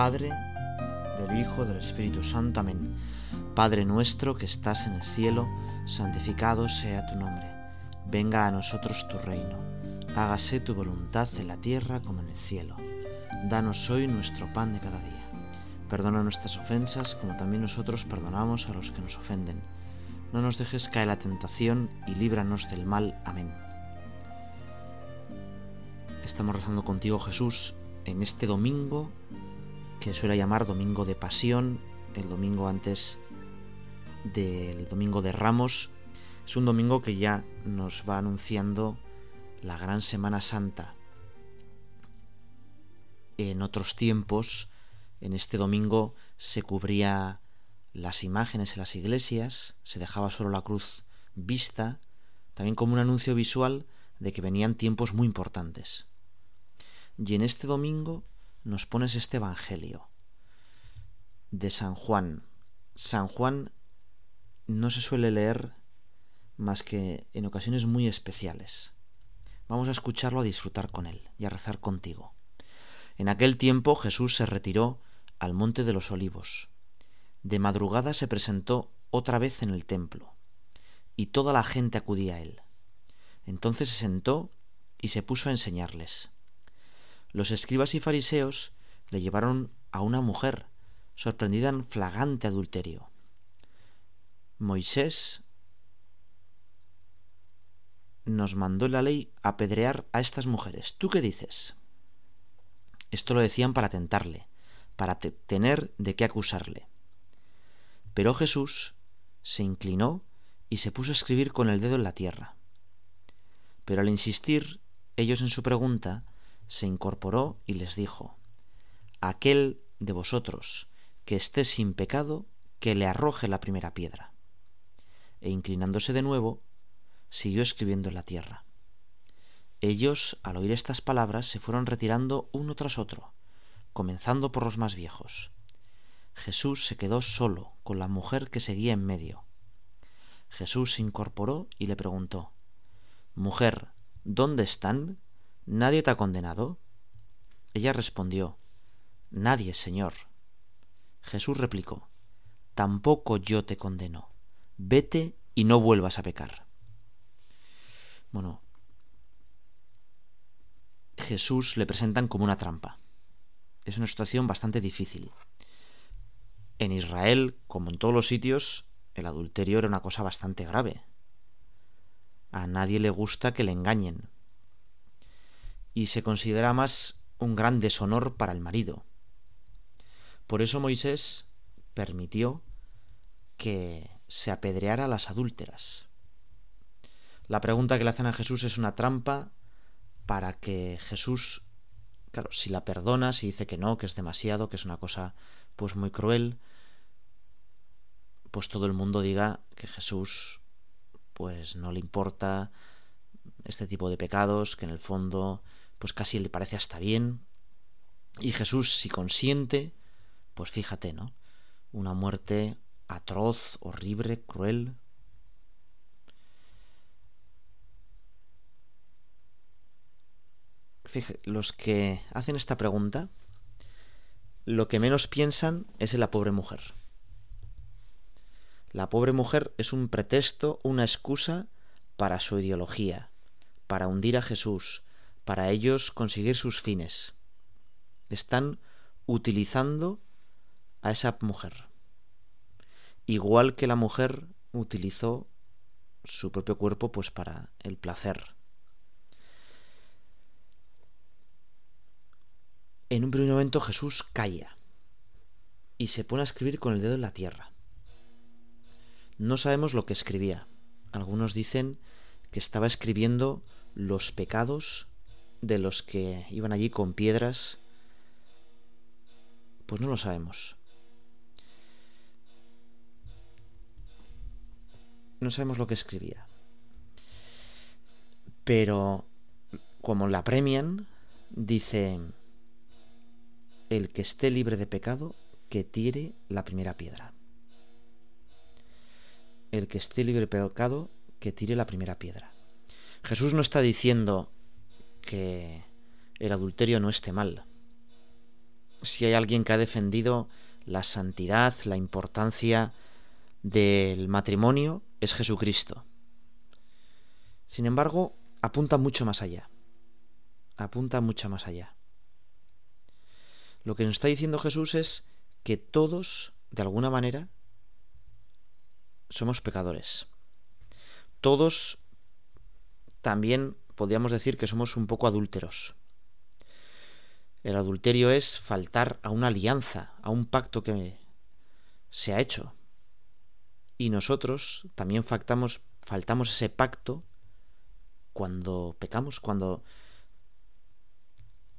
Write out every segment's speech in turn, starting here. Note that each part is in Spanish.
Padre, del Hijo, del Espíritu Santo. Amén. Padre nuestro que estás en el cielo, santificado sea tu nombre. Venga a nosotros tu reino. Hágase tu voluntad en la tierra como en el cielo. Danos hoy nuestro pan de cada día. Perdona nuestras ofensas como también nosotros perdonamos a los que nos ofenden. No nos dejes caer la tentación y líbranos del mal. Amén. Estamos rezando contigo Jesús en este domingo que suele llamar Domingo de Pasión, el domingo antes del Domingo de Ramos. Es un domingo que ya nos va anunciando la gran Semana Santa. En otros tiempos, en este domingo se cubría las imágenes en las iglesias, se dejaba solo la cruz vista, también como un anuncio visual de que venían tiempos muy importantes. Y en este domingo nos pones este Evangelio de San Juan. San Juan no se suele leer más que en ocasiones muy especiales. Vamos a escucharlo, a disfrutar con él y a rezar contigo. En aquel tiempo Jesús se retiró al monte de los olivos. De madrugada se presentó otra vez en el templo, y toda la gente acudía a él. Entonces se sentó y se puso a enseñarles. Los escribas y fariseos le llevaron a una mujer sorprendida en flagrante adulterio. Moisés nos mandó la ley apedrear a estas mujeres. ¿Tú qué dices? Esto lo decían para tentarle, para tener de qué acusarle. Pero Jesús se inclinó y se puso a escribir con el dedo en la tierra. Pero al insistir ellos en su pregunta, se incorporó y les dijo, Aquel de vosotros que esté sin pecado, que le arroje la primera piedra. E inclinándose de nuevo, siguió escribiendo en la tierra. Ellos, al oír estas palabras, se fueron retirando uno tras otro, comenzando por los más viejos. Jesús se quedó solo con la mujer que seguía en medio. Jesús se incorporó y le preguntó Mujer, ¿dónde están? ¿Nadie te ha condenado? Ella respondió Nadie, Señor. Jesús replicó Tampoco yo te condeno. Vete y no vuelvas a pecar. Bueno, Jesús le presentan como una trampa. Es una situación bastante difícil. En Israel, como en todos los sitios, el adulterio era una cosa bastante grave. A nadie le gusta que le engañen, y se considera más un gran deshonor para el marido. Por eso Moisés permitió que se apedreara a las adúlteras. La pregunta que le hacen a Jesús es una trampa para que Jesús, claro, si la perdona, si dice que no, que es demasiado, que es una cosa pues muy cruel, pues todo el mundo diga que Jesús pues no le importa este tipo de pecados, que en el fondo pues casi le parece hasta bien. Y Jesús, si consiente, pues fíjate, ¿no? Una muerte atroz, horrible, cruel. Los que hacen esta pregunta, lo que menos piensan es en la pobre mujer. La pobre mujer es un pretexto, una excusa para su ideología, para hundir a Jesús, para ellos conseguir sus fines. Están utilizando a esa mujer. Igual que la mujer utilizó su propio cuerpo pues para el placer. En un primer momento Jesús calla y se pone a escribir con el dedo en la tierra. No sabemos lo que escribía. Algunos dicen que estaba escribiendo los pecados de los que iban allí con piedras, pues no lo sabemos. No sabemos lo que escribía. Pero como la premian, dice, el que esté libre de pecado, que tire la primera piedra. El que esté libre de pecado, que tire la primera piedra. Jesús no está diciendo que el adulterio no esté mal. si hay alguien que ha defendido la santidad, la importancia del matrimonio, es Jesucristo. Sin embargo, apunta mucho más allá. Apunta mucho más allá. Lo que nos está diciendo Jesús es que todos, de alguna manera, somos pecadores. Todos también podríamos decir que somos un poco adúlteros. El adulterio es faltar a una alianza, a un pacto que se ha hecho. Y nosotros también faltamos, faltamos ese pacto cuando pecamos, cuando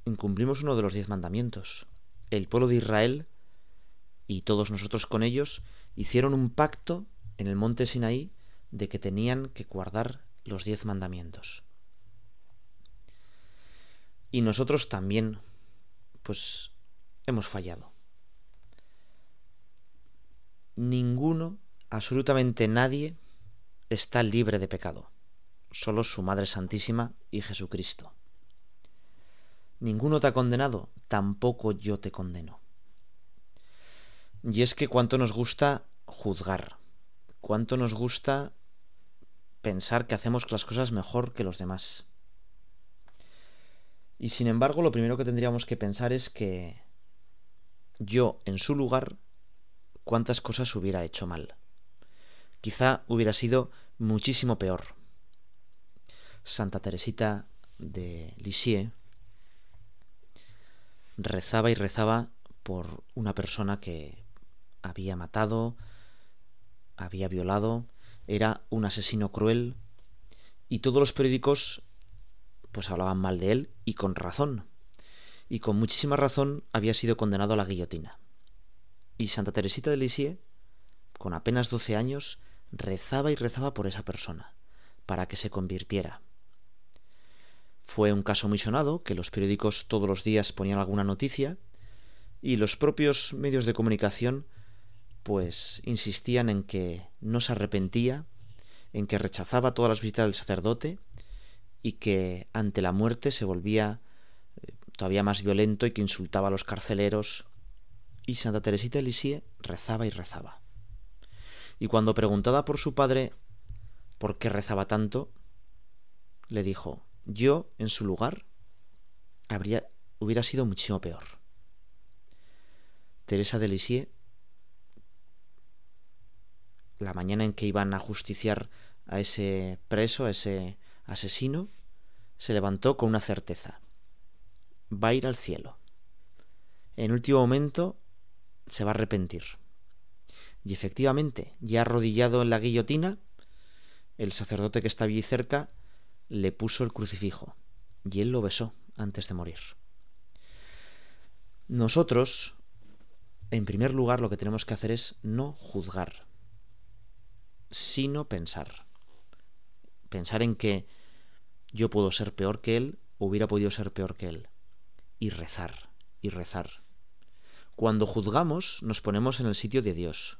incumplimos uno de los diez mandamientos. El pueblo de Israel y todos nosotros con ellos hicieron un pacto en el monte Sinaí de que tenían que guardar los diez mandamientos. Y nosotros también, pues, hemos fallado. Ninguno, absolutamente nadie, está libre de pecado. Solo su Madre Santísima y Jesucristo. Ninguno te ha condenado, tampoco yo te condeno. Y es que cuánto nos gusta juzgar, cuánto nos gusta pensar que hacemos las cosas mejor que los demás. Y sin embargo, lo primero que tendríamos que pensar es que yo, en su lugar, cuántas cosas hubiera hecho mal. Quizá hubiera sido muchísimo peor. Santa Teresita de Lisieux rezaba y rezaba por una persona que había matado, había violado, era un asesino cruel, y todos los periódicos pues hablaban mal de él y con razón. Y con muchísima razón había sido condenado a la guillotina. Y Santa Teresita de Lisieux, con apenas doce años, rezaba y rezaba por esa persona, para que se convirtiera. Fue un caso muy sonado, que los periódicos todos los días ponían alguna noticia, y los propios medios de comunicación pues insistían en que no se arrepentía, en que rechazaba todas las visitas del sacerdote y que ante la muerte se volvía eh, todavía más violento y que insultaba a los carceleros. Y Santa Teresita de Lisieux rezaba y rezaba. Y cuando preguntada por su padre por qué rezaba tanto, le dijo, yo en su lugar habría, hubiera sido muchísimo peor. Teresa de Lisieux, la mañana en que iban a justiciar a ese preso, a ese asesino, se levantó con una certeza. Va a ir al cielo. En último momento se va a arrepentir. Y efectivamente, ya arrodillado en la guillotina, el sacerdote que estaba allí cerca le puso el crucifijo, y él lo besó antes de morir. Nosotros, en primer lugar, lo que tenemos que hacer es no juzgar, sino pensar. Pensar en que yo puedo ser peor que él, hubiera podido ser peor que él. Y rezar, y rezar. Cuando juzgamos, nos ponemos en el sitio de Dios.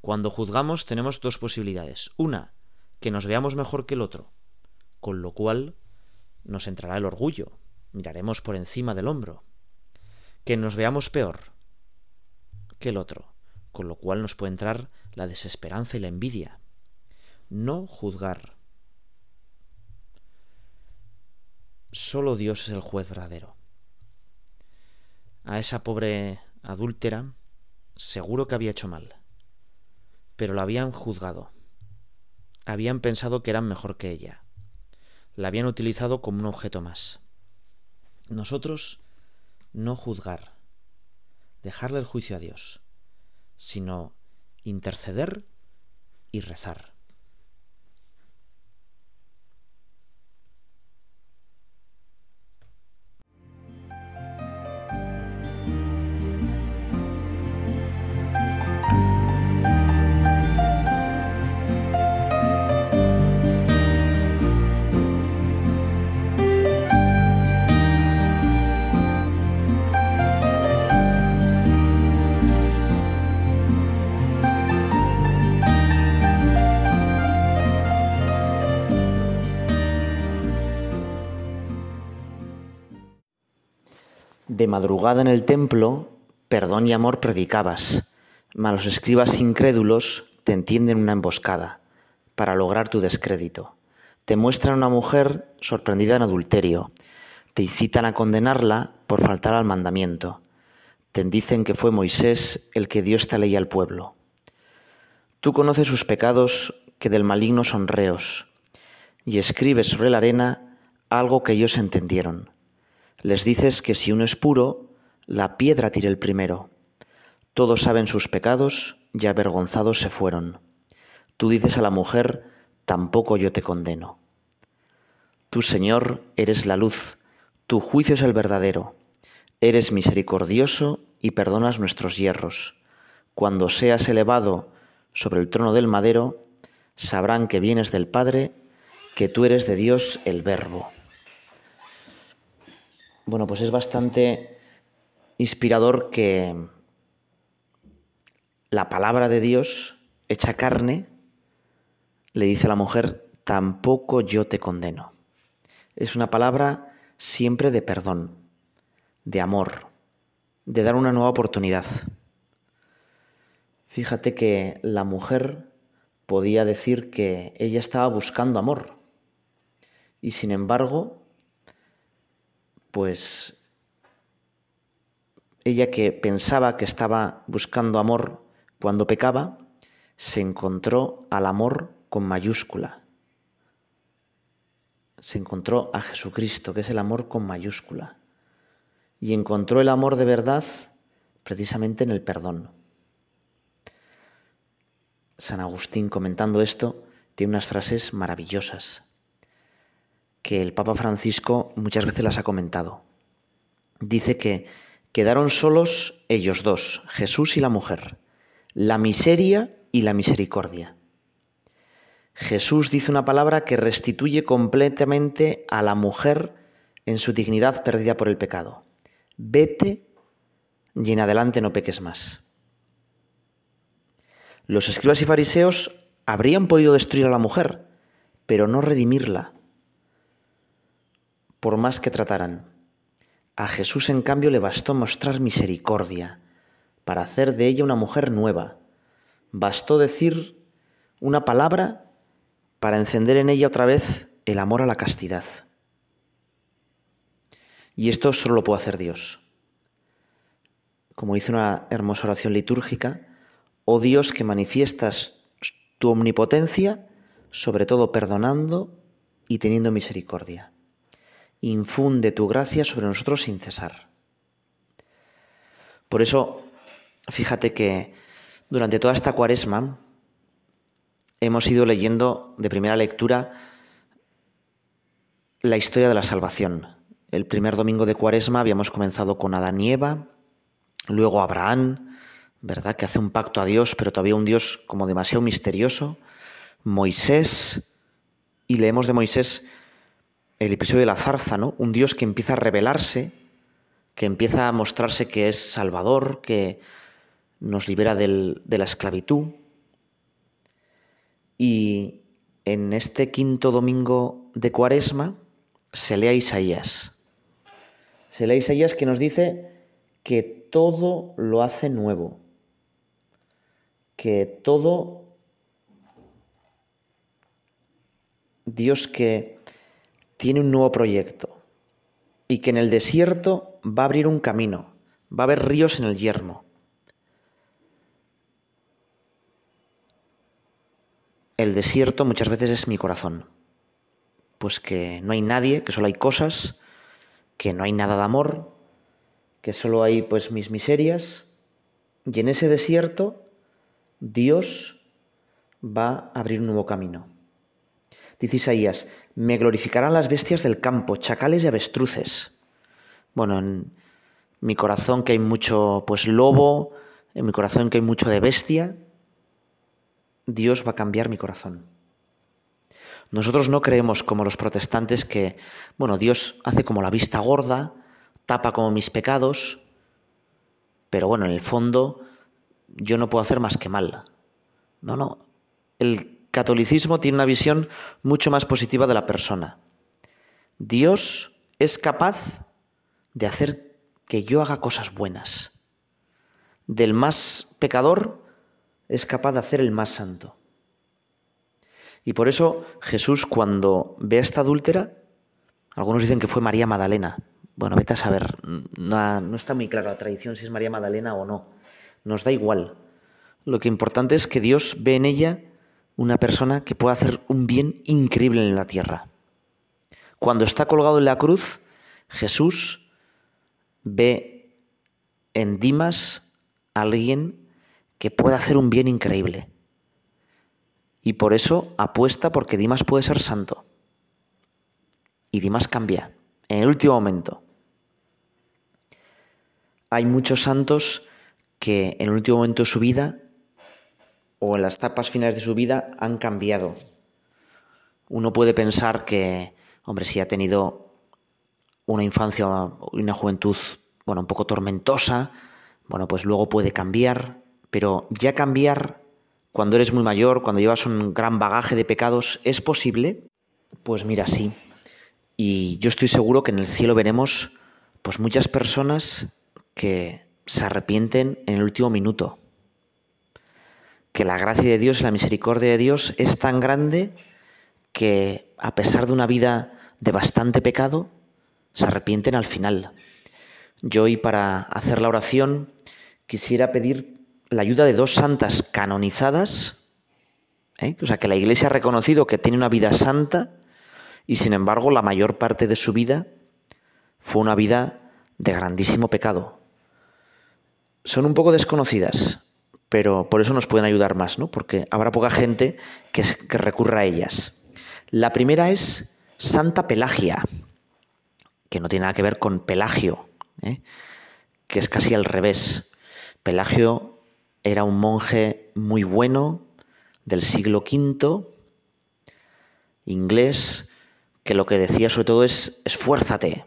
Cuando juzgamos tenemos dos posibilidades. Una, que nos veamos mejor que el otro, con lo cual nos entrará el orgullo, miraremos por encima del hombro. Que nos veamos peor que el otro, con lo cual nos puede entrar la desesperanza y la envidia. No juzgar, Solo Dios es el juez verdadero. A esa pobre adúltera seguro que había hecho mal, pero la habían juzgado. Habían pensado que eran mejor que ella. La habían utilizado como un objeto más. Nosotros no juzgar, dejarle el juicio a Dios, sino interceder y rezar. Madrugada en el templo, perdón y amor predicabas, mas los escribas incrédulos te entienden una emboscada para lograr tu descrédito. Te muestran una mujer sorprendida en adulterio, te incitan a condenarla por faltar al mandamiento. Te dicen que fue Moisés el que dio esta ley al pueblo. Tú conoces sus pecados que del maligno son reos, y escribes sobre la arena algo que ellos entendieron. Les dices que si uno es puro, la piedra tire el primero. Todos saben sus pecados y avergonzados se fueron. Tú dices a la mujer, tampoco yo te condeno. Tú, Señor, eres la luz, tu juicio es el verdadero. Eres misericordioso y perdonas nuestros hierros. Cuando seas elevado sobre el trono del madero, sabrán que vienes del Padre, que tú eres de Dios el Verbo. Bueno, pues es bastante inspirador que la palabra de Dios, hecha carne, le dice a la mujer, tampoco yo te condeno. Es una palabra siempre de perdón, de amor, de dar una nueva oportunidad. Fíjate que la mujer podía decir que ella estaba buscando amor y sin embargo, pues ella que pensaba que estaba buscando amor cuando pecaba, se encontró al amor con mayúscula se encontró a Jesucristo, que es el amor con mayúscula. Y encontró el amor de verdad precisamente en el perdón. San Agustín, comentando esto, tiene unas frases maravillosas que el Papa Francisco muchas veces las ha comentado. Dice que quedaron solos ellos dos, Jesús y la mujer, la miseria y la misericordia. Jesús dice una palabra que restituye completamente a la mujer en su dignidad perdida por el pecado. Vete y en adelante no peques más. Los escribas y fariseos habrían podido destruir a la mujer, pero no redimirla, por más que trataran. A Jesús, en cambio, le bastó mostrar misericordia para hacer de ella una mujer nueva. Bastó decir una palabra para encender en ella otra vez el amor a la castidad. Y esto solo lo puede hacer Dios. Como dice una hermosa oración litúrgica, oh Dios que manifiestas tu omnipotencia, sobre todo perdonando y teniendo misericordia. Infunde tu gracia sobre nosotros sin cesar. Por eso, fíjate que durante toda esta cuaresma, hemos ido leyendo de primera lectura la historia de la salvación. El primer domingo de Cuaresma habíamos comenzado con Adán y Eva, luego Abraham, ¿verdad? Que hace un pacto a Dios, pero todavía un Dios como demasiado misterioso. Moisés, y leemos de Moisés el episodio de la zarza, ¿no? Un Dios que empieza a revelarse, que empieza a mostrarse que es salvador, que nos libera de la esclavitud. Y en este quinto domingo de Cuaresma se lee a Isaías. Se lee a Isaías que nos dice que todo lo hace nuevo, que todo Dios que tiene un nuevo proyecto y que en el desierto va a abrir un camino, va a haber ríos en el yermo. El desierto muchas veces es mi corazón. Pues que no hay nadie, que solo hay cosas, que no hay nada de amor, que solo hay pues mis miserias. Y en ese desierto Dios va a abrir un nuevo camino. Dice Isaías, me glorificarán las bestias del campo, chacales y avestruces. Bueno, en mi corazón que hay mucho pues lobo, en mi corazón que hay mucho de bestia, Dios va a cambiar mi corazón. Nosotros no creemos como los protestantes que, bueno, Dios hace como la vista gorda, tapa como mis pecados, pero bueno, en el fondo yo no puedo hacer más que mal. No, no. El catolicismo tiene una visión mucho más positiva de la persona. Dios es capaz de hacer que yo haga cosas buenas. Del más pecador es capaz de hacer el más santo. Y por eso Jesús cuando ve a esta adúltera, algunos dicen que fue María Magdalena. Bueno, vete a saber, no, está muy clara la tradición si es María Magdalena o no. Nos da igual. Lo que importante es que Dios ve en ella una persona que puede hacer un bien increíble en la tierra. Cuando está colgado en la cruz, Jesús ve en Dimas a alguien que puede hacer un bien increíble. Y por eso apuesta porque Dimas puede ser santo. Y Dimas cambia en el último momento. Hay muchos santos que en el último momento de su vida o en las etapas finales de su vida han cambiado. Uno puede pensar que, hombre, si ha tenido una infancia y una juventud, bueno, un poco tormentosa, bueno, pues luego puede cambiar, pero ya cambiar cuando eres muy mayor, cuando llevas un gran bagaje de pecados, ¿es posible? Pues mira, sí. Y yo estoy seguro que en el cielo veremos pues muchas personas que se arrepienten en el último minuto, que la gracia de Dios la misericordia de Dios es tan grande que a pesar de una vida de bastante pecado, se arrepienten al final. Yo hoy para hacer la oración quisiera pedir la ayuda de dos santas canonizadas, ¿eh? o sea, que la Iglesia ha reconocido que tiene una vida santa y sin embargo la mayor parte de su vida fue una vida de grandísimo pecado. Son un poco desconocidas, pero por eso nos pueden ayudar más, ¿no? Porque habrá poca gente que, recurra a ellas. La primera es Santa Pelagia, que no tiene nada que ver con Pelagio, ¿eh? que es casi al revés. Pelagio era un monje muy bueno del siglo V, inglés, que lo que decía sobre todo es esfuérzate,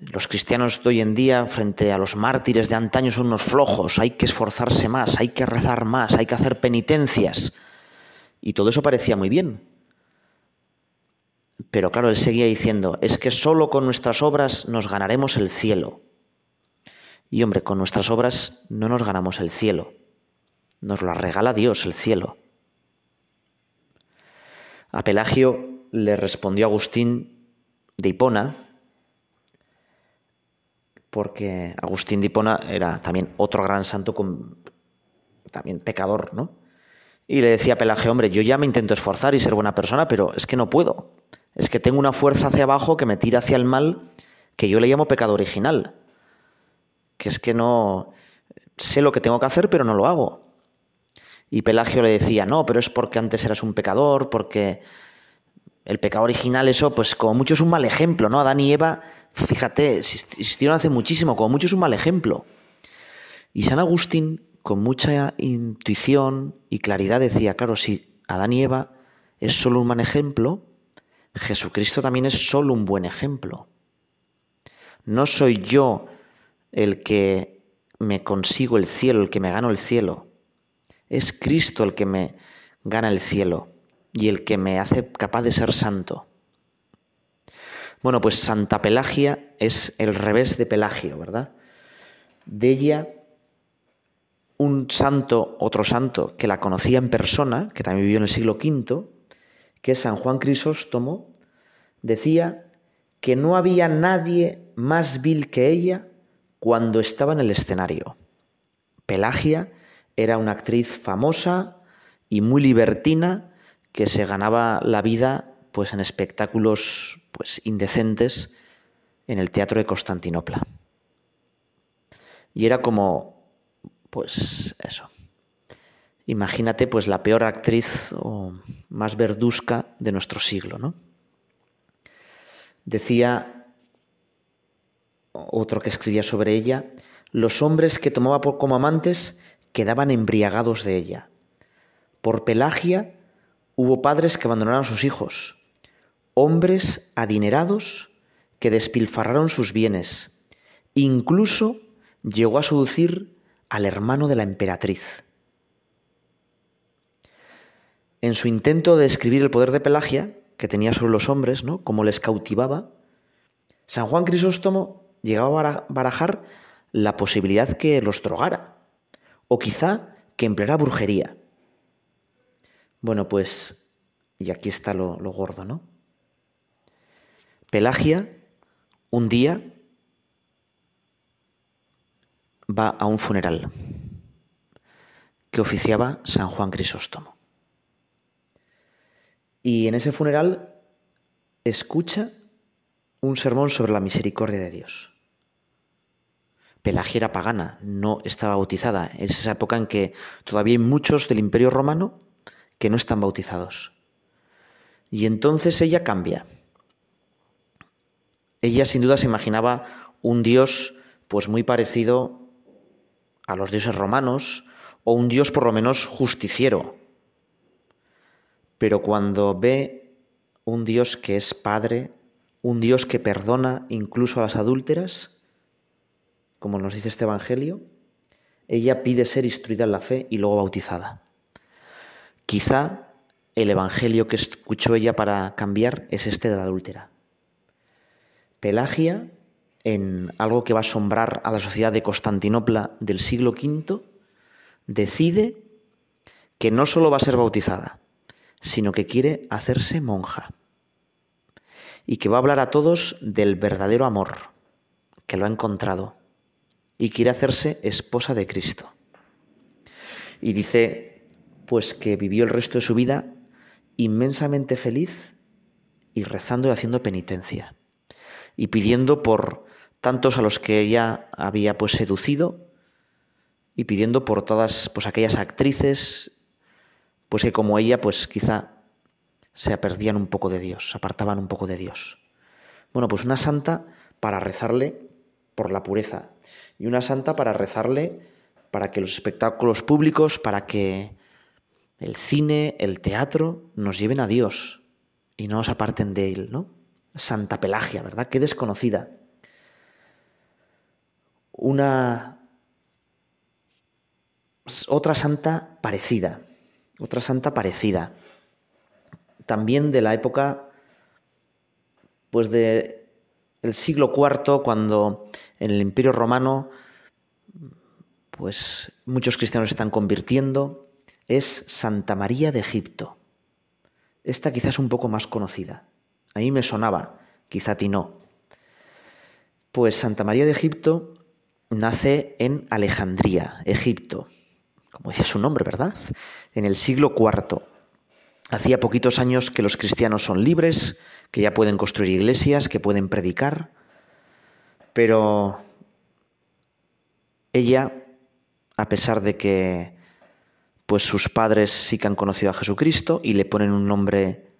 los cristianos de hoy en día, frente a los mártires de antaño, son unos flojos, hay que esforzarse más, hay que rezar más, hay que hacer penitencias. Y todo eso parecía muy bien. Pero claro, él seguía diciendo, es que solo con nuestras obras nos ganaremos el cielo. Y hombre, con nuestras obras no nos ganamos el cielo, nos lo regala Dios el cielo. A Pelagio le respondió Agustín de Hipona, porque Agustín de Hipona era también otro gran santo, también pecador, ¿no? Y le decía a Pelagio, hombre, yo ya me intento esforzar y ser buena persona, pero es que no puedo. Es que tengo una fuerza hacia abajo que me tira hacia el mal, que yo le llamo pecado original. Que es que no sé lo que tengo que hacer, pero no lo hago. Y Pelagio le decía, no, pero es porque antes eras un pecador, porque el pecado original, eso, pues como mucho es un mal ejemplo, ¿no? Adán y Eva, fíjate, existieron hace muchísimo, como mucho es un mal ejemplo. Y San Agustín, con mucha intuición y claridad, decía, claro, si Adán y Eva es solo un mal ejemplo, Jesucristo también es solo un buen ejemplo. No soy yo el que me consigo el cielo, el que me gano el cielo. Es Cristo el que me gana el cielo y el que me hace capaz de ser santo. Bueno, pues Santa Pelagia es el revés de Pelagio, ¿verdad? De ella, un santo, otro santo, que la conocía en persona, que también vivió en el siglo V, que es San Juan Crisóstomo, decía que no había nadie más vil que ella cuando estaba en el escenario. Pelagia era una actriz famosa y muy libertina que se ganaba la vida pues en espectáculos pues indecentes en el teatro de Constantinopla. Y era como pues eso. Imagínate pues la peor actriz o más verduzca de nuestro siglo, ¿no? Decía otro que escribía sobre ella, los hombres que tomaba como amantes quedaban embriagados de ella. Por Pelagia hubo padres que abandonaron a sus hijos, hombres adinerados que despilfarraron sus bienes, incluso llegó a seducir al hermano de la emperatriz. En su intento de describir el poder de Pelagia, que tenía sobre los hombres, ¿no? Cómo les cautivaba, San Juan Crisóstomo llegaba a barajar la posibilidad que los drogara, o quizá que empleara brujería. Bueno, pues, y aquí está lo, gordo, ¿no? Pelagia, un día, va a un funeral que oficiaba San Juan Crisóstomo. Y en ese funeral escucha un sermón sobre la misericordia de Dios. Pelagia era pagana, no estaba bautizada. Es esa época en que todavía hay muchos del Imperio Romano que no están bautizados. Y entonces ella cambia. Ella sin duda se imaginaba un Dios pues muy parecido a los dioses romanos o un Dios por lo menos justiciero. Pero cuando ve un Dios que es Padre, un Dios que perdona incluso a las adúlteras, como nos dice este Evangelio, ella pide ser instruida en la fe y luego bautizada. Quizá el Evangelio que escuchó ella para cambiar es este de la adúltera. Pelagia, en algo que va a asombrar a la sociedad de Constantinopla del siglo V, decide que no solo va a ser bautizada, sino que quiere hacerse monja y que va a hablar a todos del verdadero amor, que lo ha encontrado y quiere hacerse esposa de Cristo. Y dice, pues que vivió el resto de su vida inmensamente feliz y rezando y haciendo penitencia y pidiendo por tantos a los que ella había pues seducido y pidiendo por todas pues aquellas actrices pues que como ella pues quizá se perdían un poco de Dios, se apartaban un poco de Dios. Bueno, pues una santa para rezarle por la pureza y una santa para rezarle para que los espectáculos públicos, para que el cine, el teatro nos lleven a Dios y no nos aparten de él, ¿no? Santa Pelagia, ¿verdad? Qué desconocida. Una otra santa parecida, otra santa parecida, también de la época, pues el siglo IV, cuando en el Imperio Romano, pues muchos cristianos se están convirtiendo, es Santa María de Egipto. Esta quizás un poco más conocida. A mí me sonaba, quizá a ti no. Pues Santa María de Egipto nace en Alejandría, Egipto, como dice su nombre, ¿verdad? En el siglo IV. Hacía poquitos años que los cristianos son libres, que ya pueden construir iglesias, que pueden predicar, pero ella, a pesar de que pues sus padres sí que han conocido a Jesucristo y le ponen un nombre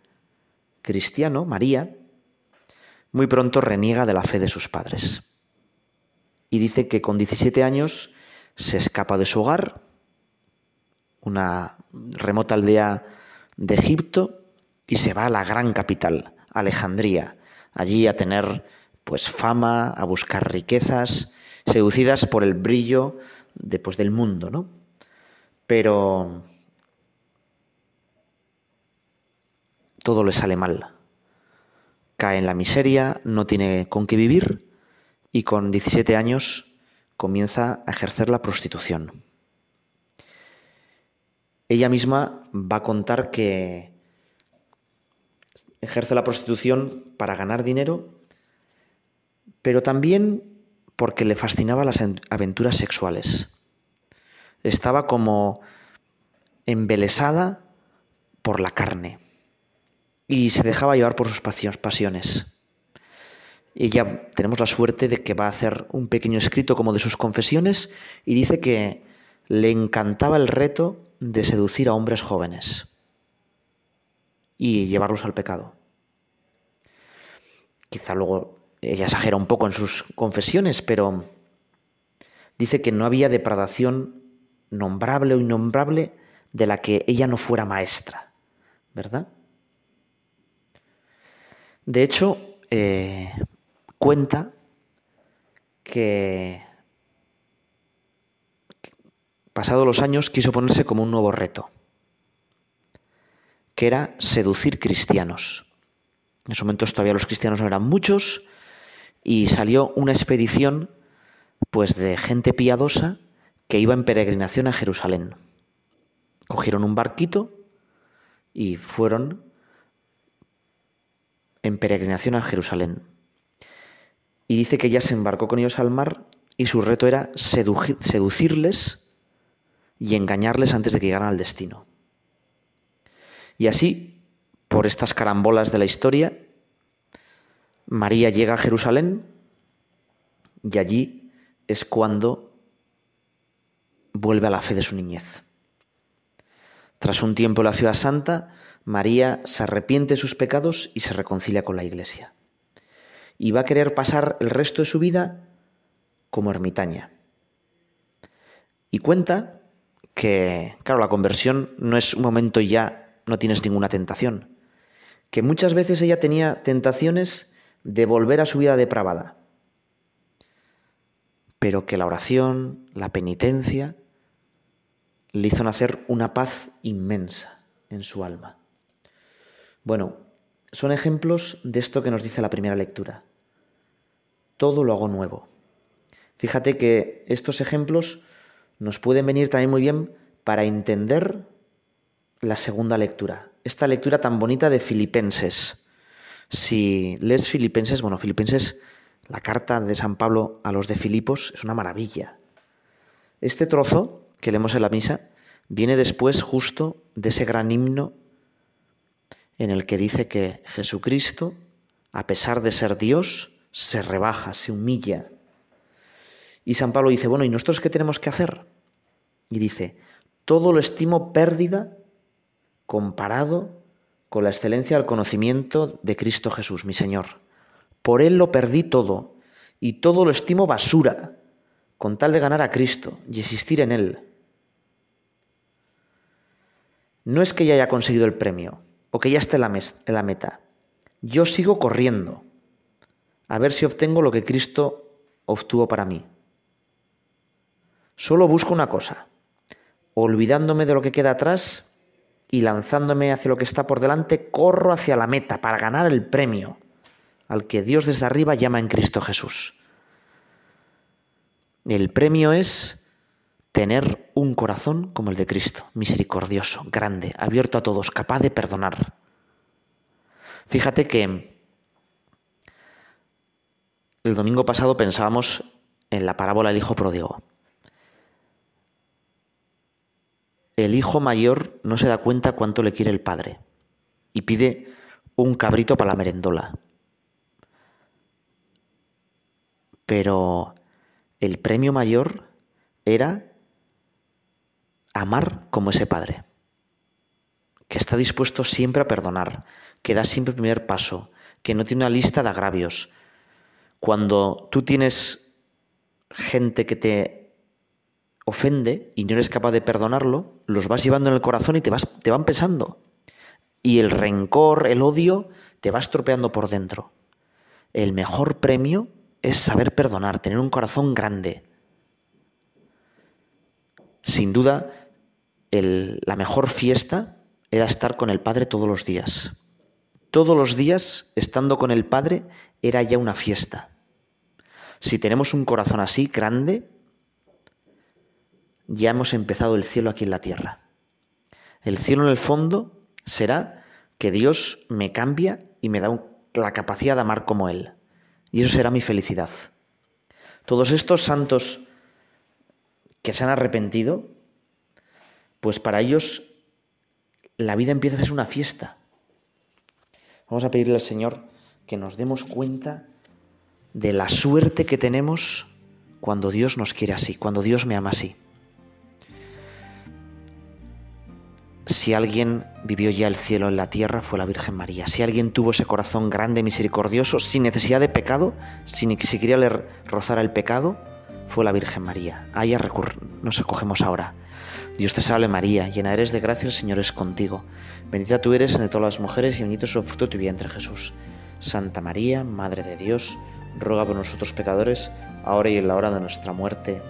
cristiano, María, muy pronto reniega de la fe de sus padres. Y dice que con 17 años se escapa de su hogar, una remota aldea de Egipto, y se va a la gran capital, Alejandría, allí a tener pues fama, a buscar riquezas, seducidas por el brillo de, pues, del mundo, ¿no? Pero todo le sale mal. Cae en la miseria, no tiene con qué vivir y con 17 años comienza a ejercer la prostitución. Ella misma va a contar que ejerce la prostitución para ganar dinero, pero también porque le fascinaban las aventuras sexuales. Estaba como embelesada por la carne y se dejaba llevar por sus pasiones. Ella tenemos la suerte de que va a hacer un pequeño escrito como de sus confesiones y dice que le encantaba el reto de seducir a hombres jóvenes y llevarlos al pecado. Quizá luego ella exagera un poco en sus confesiones, pero dice que no había depradación nombrable o innombrable de la que ella no fuera maestra, ¿verdad? De hecho, eh, cuenta que Pasados los años quiso ponerse como un nuevo reto, que era seducir cristianos. En esos momentos todavía los cristianos no eran muchos y salió una expedición pues de gente piadosa que iba en peregrinación a Jerusalén. Cogieron un barquito y fueron en peregrinación a Jerusalén. Y dice que ella se embarcó con ellos al mar y su reto era seducirles y engañarles antes de que llegaran al destino. Y así, por estas carambolas de la historia, María llega a Jerusalén y allí es cuando vuelve a la fe de su niñez. Tras un tiempo en la ciudad santa, María se arrepiente de sus pecados y se reconcilia con la Iglesia. Y va a querer pasar el resto de su vida como ermitaña. Y cuenta que, claro, la conversión no es un momento ya no tienes ninguna tentación. Que muchas veces ella tenía tentaciones de volver a su vida depravada. Pero que la oración, la penitencia, le hizo nacer una paz inmensa en su alma. Bueno, son ejemplos de esto que nos dice la primera lectura. Todo lo hago nuevo. Fíjate que estos ejemplos nos pueden venir también muy bien para entender la segunda lectura, esta lectura tan bonita de Filipenses. Si lees Filipenses, bueno, Filipenses, la carta de San Pablo a los de Filipos es una maravilla. Este trozo que leemos en la misa viene después justo de ese gran himno en el que dice que Jesucristo, a pesar de ser Dios, se rebaja, se humilla. Y San Pablo dice, bueno, ¿y nosotros qué tenemos que hacer? Y dice, todo lo estimo pérdida comparado con la excelencia del conocimiento de Cristo Jesús, mi Señor. Por Él lo perdí todo, y todo lo estimo basura, con tal de ganar a Cristo y existir en Él. No es que ya haya conseguido el premio, o que ya esté en la, meta. Yo sigo corriendo, a ver si obtengo lo que Cristo obtuvo para mí. Solo busco una cosa, olvidándome de lo que queda atrás y lanzándome hacia lo que está por delante, corro hacia la meta para ganar el premio al que Dios desde arriba llama en Cristo Jesús. El premio es tener un corazón como el de Cristo, misericordioso, grande, abierto a todos, capaz de perdonar. Fíjate que el domingo pasado pensábamos en la parábola del hijo pródigo. El hijo mayor no se da cuenta cuánto le quiere el padre y pide un cabrito para la merendola. Pero el premio mayor era amar como ese padre, que está dispuesto siempre a perdonar, que da siempre el primer paso, que no tiene una lista de agravios. Cuando tú tienes gente que te ofende y no eres capaz de perdonarlo, los vas llevando en el corazón y te, vas, te van pesando. Y el rencor, el odio, te va estropeando por dentro. El mejor premio es saber perdonar, tener un corazón grande, sin duda, la mejor fiesta era estar con el Padre todos los días. Todos los días, estando con el Padre, era ya una fiesta. Si tenemos un corazón así, grande, ya hemos empezado el cielo aquí en la tierra. El cielo en el fondo será que Dios me cambia y me da la capacidad de amar como Él. Y eso será mi felicidad. Todos estos santos que se han arrepentido, pues para ellos la vida empieza a ser una fiesta. Vamos a pedirle al Señor que nos demos cuenta de la suerte que tenemos cuando Dios nos quiere así, cuando Dios me ama así. Si alguien vivió ya el cielo en la tierra fue la Virgen María. Si alguien tuvo ese corazón grande, misericordioso, sin necesidad de pecado, sin que siquiera le rozara el pecado, fue la Virgen María. A ella nos acogemos ahora. Dios te salve María, llena eres de gracia, el Señor es contigo. Bendita tú eres entre todas las mujeres y bendito es el fruto de tu vientre Jesús. Santa María, Madre de Dios, ruega por nosotros pecadores, ahora y en la hora de nuestra muerte.